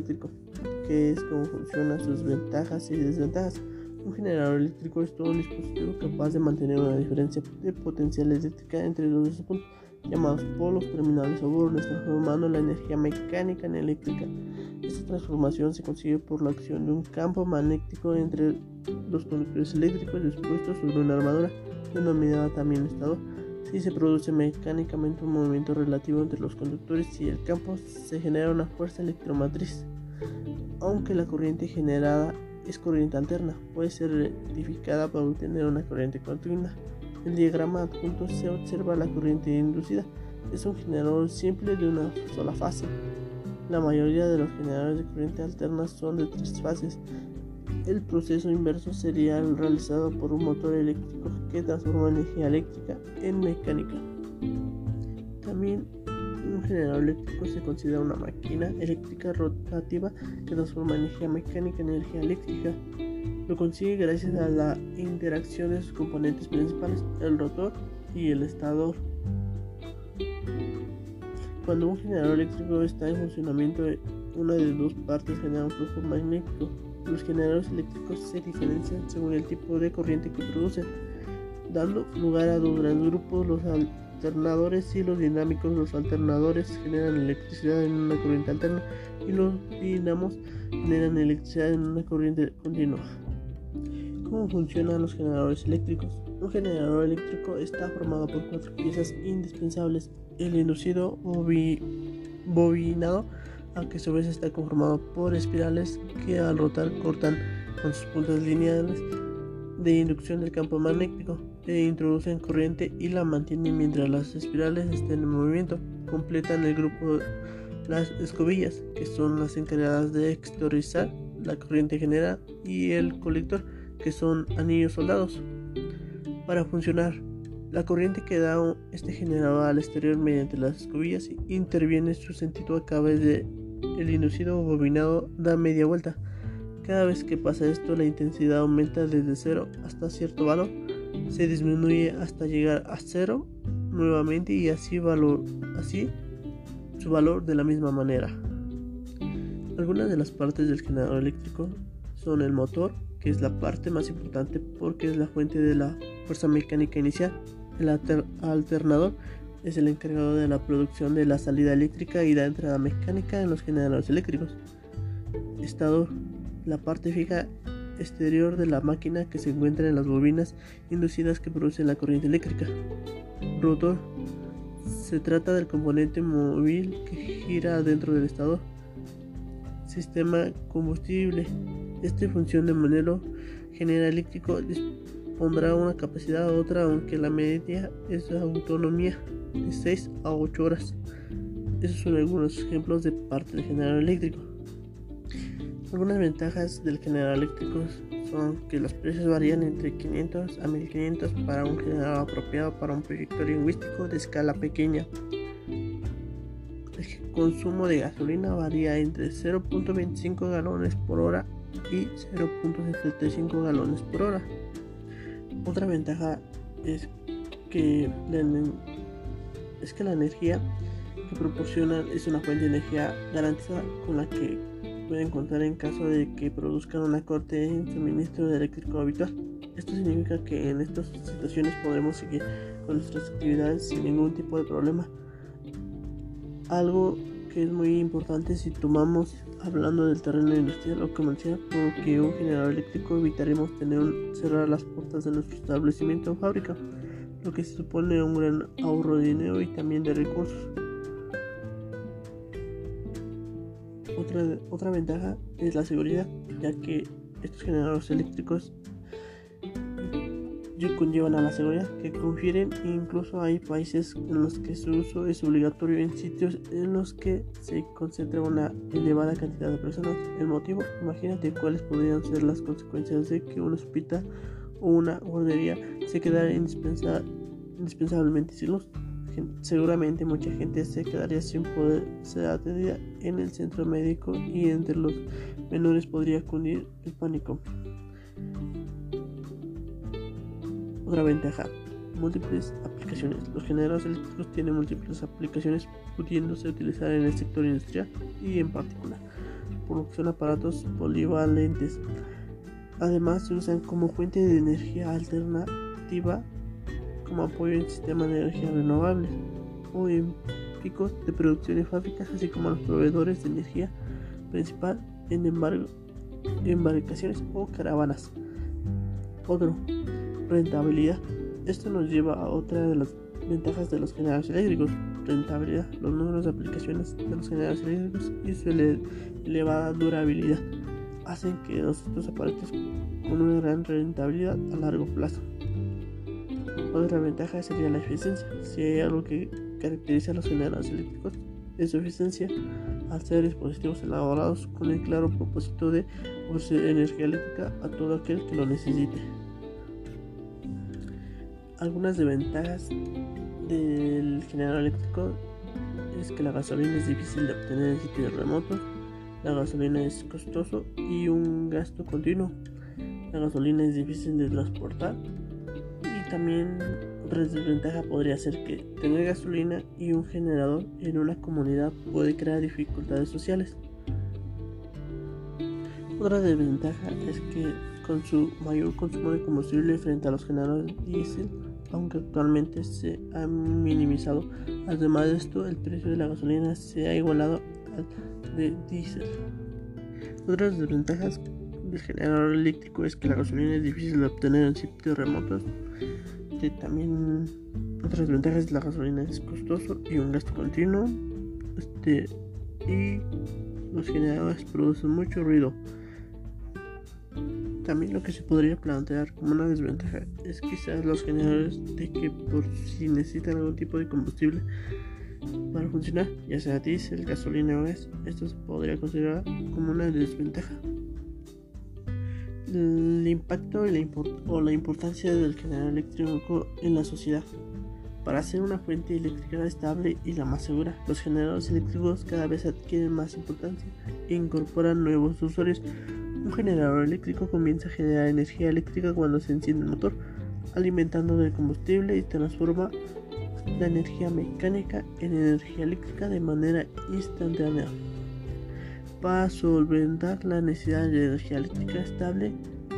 eléctrico, qué es, cómo funciona, sus ventajas y desventajas. Un generador eléctrico es todo un dispositivo capaz de mantener una diferencia de potencial eléctrica entre los dos puntos llamados polos terminales o bornes, transformando la energía mecánica en eléctrica. Esta transformación se consigue por la acción de un campo magnético entre los conductores eléctricos dispuestos sobre una armadura, denominada también estado. Si se produce mecánicamente un movimiento relativo entre los conductores y el campo, se genera una fuerza electromatriz. Aunque la corriente generada es corriente alterna, puede ser rectificada para obtener una corriente continua. En el diagrama adjunto se observa la corriente inducida. Es un generador simple de una sola fase. La mayoría de los generadores de corriente alterna son de tres fases. El proceso inverso sería el realizado por un motor eléctrico que transforma energía eléctrica en mecánica. También un generador eléctrico se considera una máquina eléctrica rotativa que transforma energía mecánica en energía eléctrica. Lo consigue gracias a la interacción de sus componentes principales, el rotor y el estador. Cuando un generador eléctrico está en funcionamiento, una de dos partes genera un flujo magnético. Los generadores eléctricos se diferencian según el tipo de corriente que producen, dando lugar a dos grandes grupos, los alternadores y los dinámicos. Los alternadores generan electricidad en una corriente alterna y los dinamos generan electricidad en una corriente continua. ¿Cómo funcionan los generadores eléctricos? Un generador eléctrico está formado por cuatro piezas indispensables. El inducido bobinado, aunque a su vez está conformado por espirales que al rotar cortan con sus puntas lineales de inducción del campo magnético, e introducen corriente y la mantienen mientras las espirales estén en movimiento. Completan el grupo las escobillas, que son las encargadas de exteriorizar la corriente generada, y el colector, que son anillos soldados. Para funcionar, la corriente que da este generador al exterior mediante las escobillas interviene su sentido a través de el inducido bobinado da media vuelta. Cada vez que pasa esto, la intensidad aumenta desde cero hasta cierto valor, se disminuye hasta llegar a cero nuevamente y así, valor, así su valor de la misma manera. Algunas de las partes del generador eléctrico son el motor, que es la parte más importante porque es la fuente de la fuerza mecánica inicial. El alternador es el encargado de la producción de la salida eléctrica y la entrada mecánica en los generadores eléctricos. Estador, la parte fija exterior de la máquina que se encuentra en las bobinas inducidas que producen la corriente eléctrica. Rotor, se trata del componente móvil que gira dentro del estador. Sistema combustible, esta función de modelo genera eléctrico dispondrá una capacidad u otra, aunque la media es de autonomía de 6 a 8 horas. Esos son algunos ejemplos de parte del generador eléctrico. Algunas ventajas del generador eléctrico son que los precios varían entre 500 a 1500 para un generador apropiado para un proyecto lingüístico de escala pequeña. El consumo de gasolina varía entre 0.25 galones por hora y 0.75 galones por hora. Otra ventaja es que es que la energía que proporcionan es una fuente de energía garantizada con la que pueden contar en caso de que produzcan una corte en suministro eléctrico habitual. Esto significa que en estas situaciones podremos seguir con nuestras actividades sin ningún tipo de problema. Algo que es muy importante si tomamos hablando del terreno industrial o comercial, porque un generador eléctrico evitaremos tener cerrar las puertas de nuestro establecimiento o fábrica, lo que supone un gran ahorro de dinero y también de recursos. Otra, otra ventaja es la seguridad, ya que estos generadores eléctricos conllevan a la seguridad que confieren e incluso hay países en los que su uso es obligatorio en sitios en los que se concentra una elevada cantidad de personas. El motivo, imagínate cuáles podrían ser las consecuencias de que un hospital o una guardería se quedara indispensablemente sin luz. Seguramente mucha gente se quedaría sin poder ser atendida en el centro médico y entre los menores podría cundir el pánico. Otra ventaja múltiples aplicaciones. Los generadores eléctricos tienen múltiples aplicaciones pudiéndose utilizar en el sector industrial y en particular, por lo que son aparatos polivalentes. Además se usan como fuente de energía alternativa, como apoyo en sistemas de energía renovable o en picos de producción en fábricas, así como los proveedores de energía principal en embargo, embarcaciones o caravanas. Otro, rentabilidad. Esto nos lleva a otra de las ventajas de los generadores eléctricos, rentabilidad, los números de aplicaciones de los generadores eléctricos y su elevada durabilidad hacen que estos aparatos con una gran rentabilidad a largo plazo. Otra ventaja sería la eficiencia. Si hay algo que caracteriza a los generadores eléctricos es su eficiencia al ser dispositivos elaborados con el claro propósito de ofrecer energía eléctrica a todo aquel que lo necesite. Algunas desventajas del generador eléctrico es que la gasolina es difícil de obtener en sitios remotos, la gasolina es costoso y un gasto continuo, la gasolina es difícil de transportar también otra desventaja podría ser que tener gasolina y un generador en una comunidad puede crear dificultades sociales. Otra desventaja es que con su mayor consumo de combustible frente a los generadores diésel aunque actualmente se ha minimizado. Además de esto, el precio de la gasolina se ha igualado al de diésel. Otras desventajas del generador eléctrico es que la gasolina es difícil de obtener en sitios remotos. también otras desventajas de la gasolina es costoso y un gasto continuo. Este, y los generadores producen mucho ruido. También lo que se podría plantear como una desventaja es quizás los generadores de que por si necesitan algún tipo de combustible para funcionar, ya sea diésel, gasolina o gas, esto se podría considerar como una desventaja. El impacto o la importancia del generador eléctrico en la sociedad. Para ser una fuente eléctrica estable y la más segura, los generadores eléctricos cada vez adquieren más importancia e incorporan nuevos usuarios un generador eléctrico comienza a generar energía eléctrica cuando se enciende el motor, alimentando del combustible y transforma la energía mecánica en energía eléctrica de manera instantánea. Para solventar la necesidad de energía eléctrica estable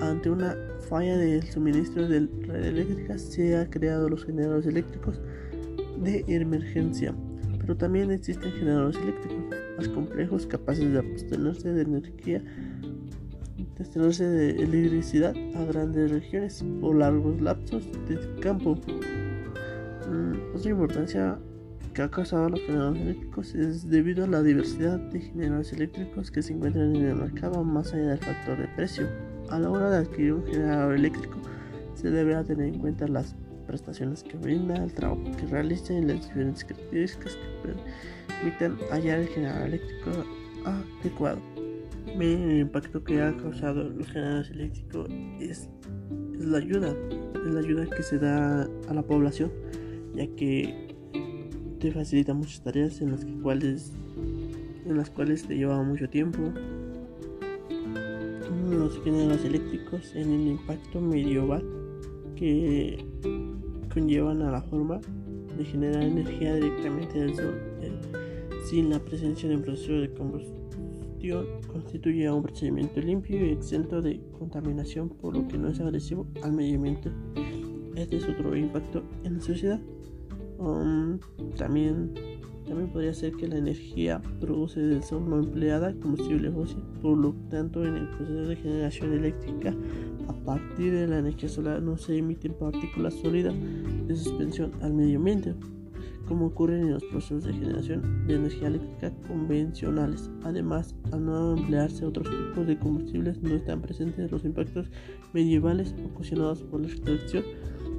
ante una falla del suministro de red eléctrica, se han creado los generadores eléctricos de emergencia. Pero también existen generadores eléctricos más complejos capaces de abstenerse de energía destinarse de electricidad a grandes regiones o largos lapsos de campo. Mm, otra importancia que ha causado los generadores eléctricos es debido a la diversidad de generadores eléctricos que se encuentran en el mercado más allá del factor de precio. A la hora de adquirir un generador eléctrico se deberá tener en cuenta las prestaciones que brinda, el trabajo que realiza y las diferentes características que permitan hallar el generador eléctrico adecuado el impacto que ha causado los generadores eléctricos es, la ayuda, es la ayuda que se da a la población, ya que te facilita muchas tareas en las cuales en las cuales te lleva mucho tiempo. Los generadores eléctricos en el impacto medieval que conllevan a la forma de generar energía directamente del sol sin la presencia de un proceso de combustión constituye un procedimiento limpio y exento de contaminación, por lo que no es agresivo al medio ambiente. Este es otro impacto en la sociedad. Um, también, también podría ser que la energía produce de forma empleada combustible fósil, por lo tanto en el proceso de generación eléctrica a partir de la energía solar no se emiten partículas sólidas de suspensión al medio ambiente como ocurre en los procesos de generación de energía eléctrica convencionales. Además, al no emplearse otros tipos de combustibles, no están presentes los impactos medievales ocasionados por la extracción,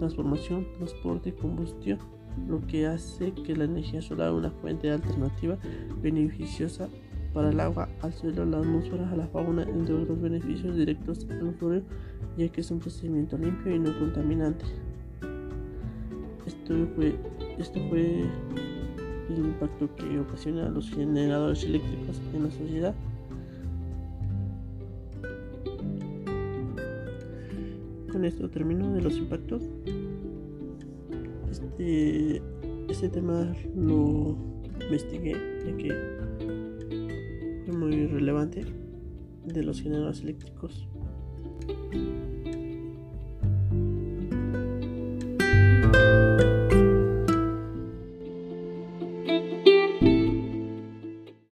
transformación, transporte y combustión, lo que hace que la energía solar una fuente alternativa beneficiosa para el agua, al suelo, la atmósfera, a la fauna, entre otros beneficios directos al usuario, ya que es un procedimiento limpio y no contaminante. Esto fue esto fue el impacto que ocasiona los generadores eléctricos en la sociedad. Con esto termino de los impactos. Este, tema lo investigué ya que fue muy relevante de los generadores eléctricos